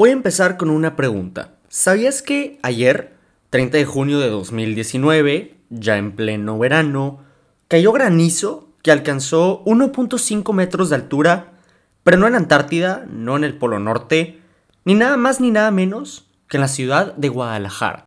Voy a empezar con una pregunta. ¿Sabías que ayer, 30 de junio de 2019, ya en pleno verano, cayó granizo que alcanzó 1.5 metros de altura, pero no en Antártida, no en el Polo Norte, ni nada más ni nada menos que en la ciudad de Guadalajara?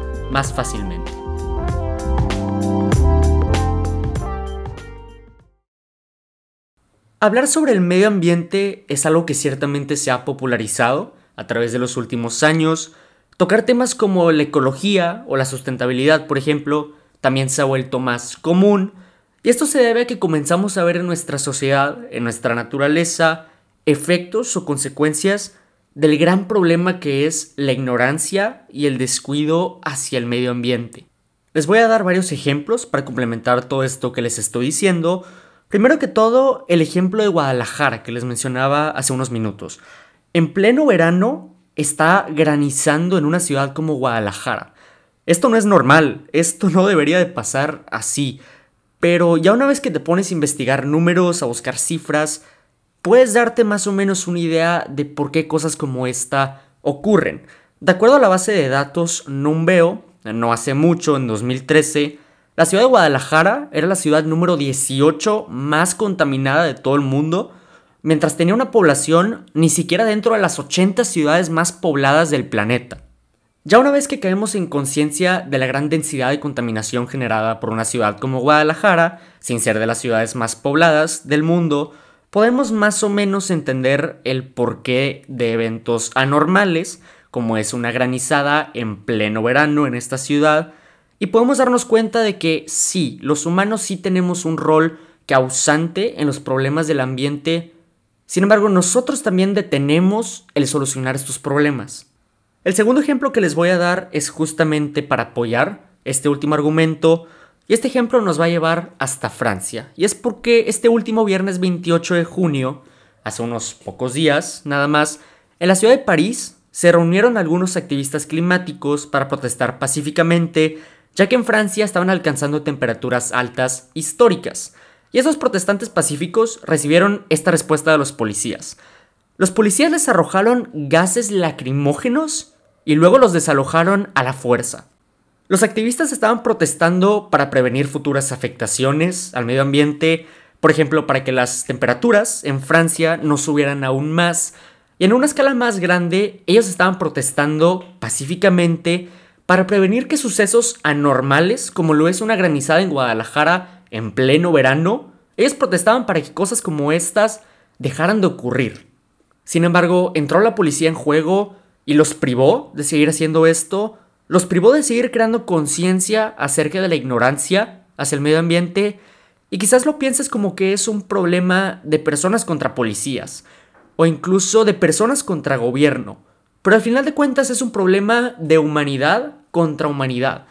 más fácilmente. Hablar sobre el medio ambiente es algo que ciertamente se ha popularizado a través de los últimos años. Tocar temas como la ecología o la sustentabilidad, por ejemplo, también se ha vuelto más común. Y esto se debe a que comenzamos a ver en nuestra sociedad, en nuestra naturaleza, efectos o consecuencias del gran problema que es la ignorancia y el descuido hacia el medio ambiente. Les voy a dar varios ejemplos para complementar todo esto que les estoy diciendo. Primero que todo, el ejemplo de Guadalajara que les mencionaba hace unos minutos. En pleno verano está granizando en una ciudad como Guadalajara. Esto no es normal, esto no debería de pasar así. Pero ya una vez que te pones a investigar números, a buscar cifras, puedes darte más o menos una idea de por qué cosas como esta ocurren. De acuerdo a la base de datos Numbeo, no hace mucho, en 2013, la ciudad de Guadalajara era la ciudad número 18 más contaminada de todo el mundo, mientras tenía una población ni siquiera dentro de las 80 ciudades más pobladas del planeta. Ya una vez que caemos en conciencia de la gran densidad de contaminación generada por una ciudad como Guadalajara, sin ser de las ciudades más pobladas del mundo, podemos más o menos entender el porqué de eventos anormales, como es una granizada en pleno verano en esta ciudad, y podemos darnos cuenta de que sí, los humanos sí tenemos un rol causante en los problemas del ambiente, sin embargo nosotros también detenemos el solucionar estos problemas. El segundo ejemplo que les voy a dar es justamente para apoyar este último argumento, y este ejemplo nos va a llevar hasta Francia. Y es porque este último viernes 28 de junio, hace unos pocos días nada más, en la ciudad de París se reunieron algunos activistas climáticos para protestar pacíficamente, ya que en Francia estaban alcanzando temperaturas altas históricas. Y esos protestantes pacíficos recibieron esta respuesta de los policías. Los policías les arrojaron gases lacrimógenos y luego los desalojaron a la fuerza. Los activistas estaban protestando para prevenir futuras afectaciones al medio ambiente, por ejemplo, para que las temperaturas en Francia no subieran aún más. Y en una escala más grande, ellos estaban protestando pacíficamente para prevenir que sucesos anormales, como lo es una granizada en Guadalajara en pleno verano, ellos protestaban para que cosas como estas dejaran de ocurrir. Sin embargo, entró la policía en juego y los privó de seguir haciendo esto los privó de seguir creando conciencia acerca de la ignorancia hacia el medio ambiente y quizás lo pienses como que es un problema de personas contra policías o incluso de personas contra gobierno, pero al final de cuentas es un problema de humanidad contra humanidad.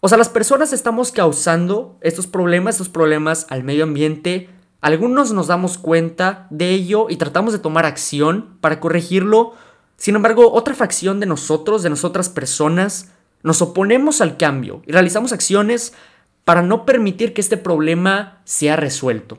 O sea, las personas estamos causando estos problemas, estos problemas al medio ambiente. Algunos nos damos cuenta de ello y tratamos de tomar acción para corregirlo. Sin embargo, otra fracción de nosotros, de nosotras personas, nos oponemos al cambio y realizamos acciones para no permitir que este problema sea resuelto.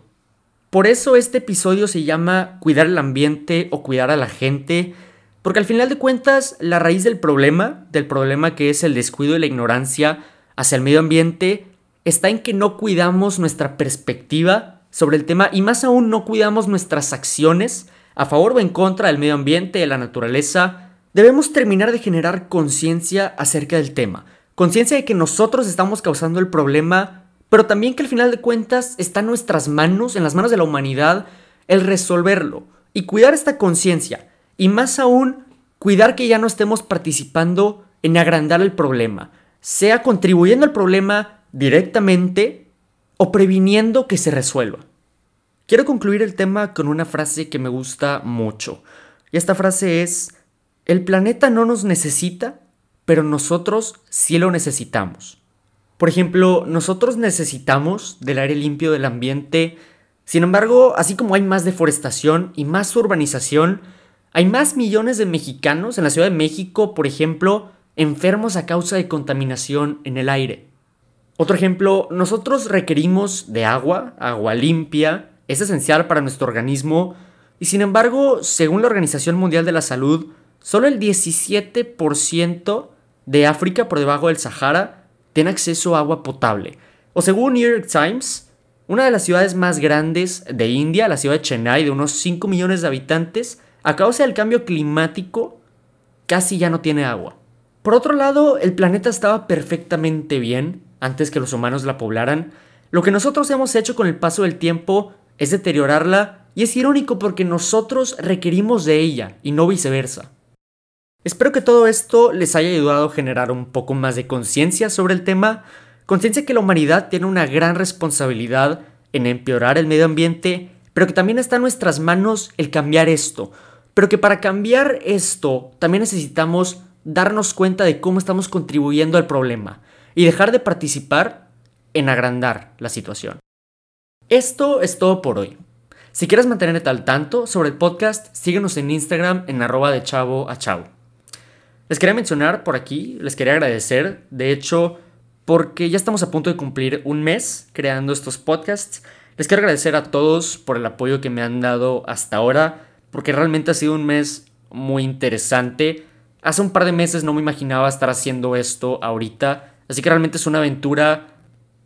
Por eso este episodio se llama Cuidar el ambiente o cuidar a la gente, porque al final de cuentas la raíz del problema, del problema que es el descuido y la ignorancia hacia el medio ambiente, está en que no cuidamos nuestra perspectiva sobre el tema y más aún no cuidamos nuestras acciones a favor o en contra del medio ambiente, de la naturaleza, Debemos terminar de generar conciencia acerca del tema. Conciencia de que nosotros estamos causando el problema, pero también que al final de cuentas está en nuestras manos, en las manos de la humanidad, el resolverlo y cuidar esta conciencia. Y más aún, cuidar que ya no estemos participando en agrandar el problema, sea contribuyendo al problema, directamente o previniendo que se resuelva. Quiero concluir el tema con una frase que me gusta mucho. Y esta frase es, el planeta no nos necesita, pero nosotros sí lo necesitamos. Por ejemplo, nosotros necesitamos del aire limpio del ambiente, sin embargo, así como hay más deforestación y más urbanización, hay más millones de mexicanos en la Ciudad de México, por ejemplo, enfermos a causa de contaminación en el aire. Otro ejemplo, nosotros requerimos de agua, agua limpia, es esencial para nuestro organismo y sin embargo, según la Organización Mundial de la Salud, solo el 17% de África por debajo del Sahara tiene acceso a agua potable. O según New York Times, una de las ciudades más grandes de India, la ciudad de Chennai, de unos 5 millones de habitantes, a causa del cambio climático, casi ya no tiene agua. Por otro lado, el planeta estaba perfectamente bien antes que los humanos la poblaran. Lo que nosotros hemos hecho con el paso del tiempo es deteriorarla y es irónico porque nosotros requerimos de ella y no viceversa. Espero que todo esto les haya ayudado a generar un poco más de conciencia sobre el tema, conciencia que la humanidad tiene una gran responsabilidad en empeorar el medio ambiente, pero que también está en nuestras manos el cambiar esto, pero que para cambiar esto también necesitamos darnos cuenta de cómo estamos contribuyendo al problema y dejar de participar en agrandar la situación. Esto es todo por hoy. Si quieres mantenerte al tanto sobre el podcast, síguenos en Instagram en arroba de a chavo. Les quería mencionar por aquí, les quería agradecer, de hecho, porque ya estamos a punto de cumplir un mes creando estos podcasts. Les quiero agradecer a todos por el apoyo que me han dado hasta ahora, porque realmente ha sido un mes muy interesante. Hace un par de meses no me imaginaba estar haciendo esto ahorita, así que realmente es una aventura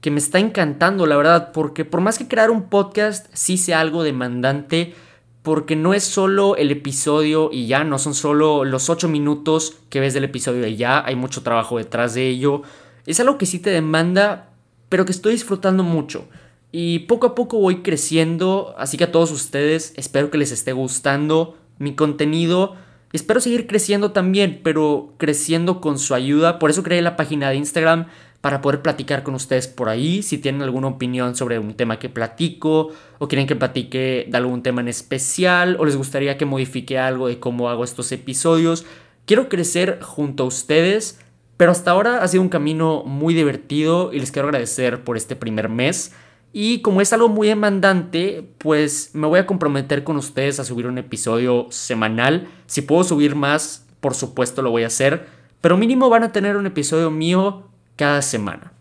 que me está encantando, la verdad, porque por más que crear un podcast sí sea algo demandante, porque no es solo el episodio y ya, no son solo los 8 minutos que ves del episodio y ya, hay mucho trabajo detrás de ello. Es algo que sí te demanda, pero que estoy disfrutando mucho. Y poco a poco voy creciendo, así que a todos ustedes espero que les esté gustando mi contenido. Espero seguir creciendo también, pero creciendo con su ayuda. Por eso creé la página de Instagram para poder platicar con ustedes por ahí. Si tienen alguna opinión sobre un tema que platico o quieren que platique de algún tema en especial o les gustaría que modifique algo de cómo hago estos episodios. Quiero crecer junto a ustedes, pero hasta ahora ha sido un camino muy divertido y les quiero agradecer por este primer mes. Y como es algo muy demandante, pues me voy a comprometer con ustedes a subir un episodio semanal. Si puedo subir más, por supuesto lo voy a hacer. Pero mínimo van a tener un episodio mío cada semana.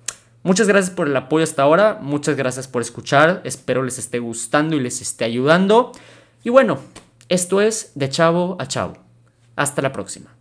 Muchas gracias por el apoyo hasta ahora, muchas gracias por escuchar, espero les esté gustando y les esté ayudando. Y bueno, esto es de chavo a chavo. Hasta la próxima.